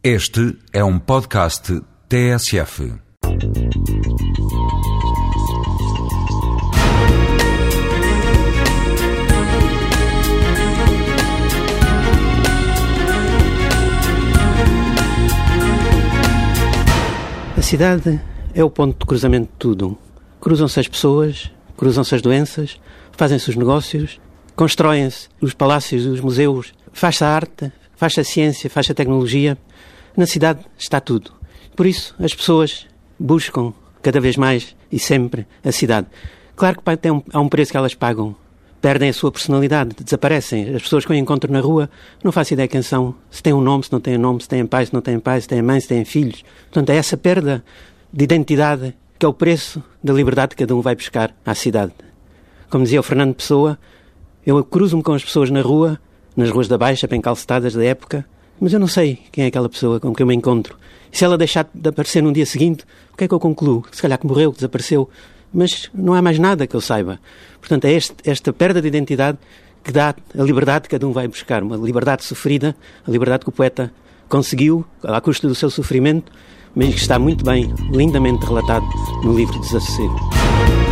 Este é um podcast TSF. A cidade é o ponto de cruzamento de tudo. Cruzam-se as pessoas, cruzam-se as doenças, fazem-se os negócios, constroem-se os palácios, os museus, faz-se a arte, faz-se a ciência, faz-se a tecnologia. Na cidade está tudo. Por isso, as pessoas buscam cada vez mais e sempre a cidade. Claro que tem um, há um preço que elas pagam. Perdem a sua personalidade, desaparecem. As pessoas que eu encontro na rua, não faço ideia quem são, se têm um nome, se não têm um nome, se têm pai, se não têm pai, se têm mãe, se têm filhos. Portanto, é essa perda de identidade que é o preço da liberdade que cada um vai buscar à cidade. Como dizia o Fernando Pessoa, eu cruzo-me com as pessoas na rua, nas ruas da Baixa, bem calcetadas da época, mas eu não sei quem é aquela pessoa com que eu me encontro. E se ela deixar de aparecer no dia seguinte, o que é que eu concluo? Se calhar que morreu, que desapareceu. Mas não há mais nada que eu saiba. Portanto, é este, esta perda de identidade que dá a liberdade que cada um vai buscar. Uma liberdade sofrida, a liberdade que o poeta conseguiu, à custa do seu sofrimento, mas que está muito bem, lindamente relatado no livro Desassossego.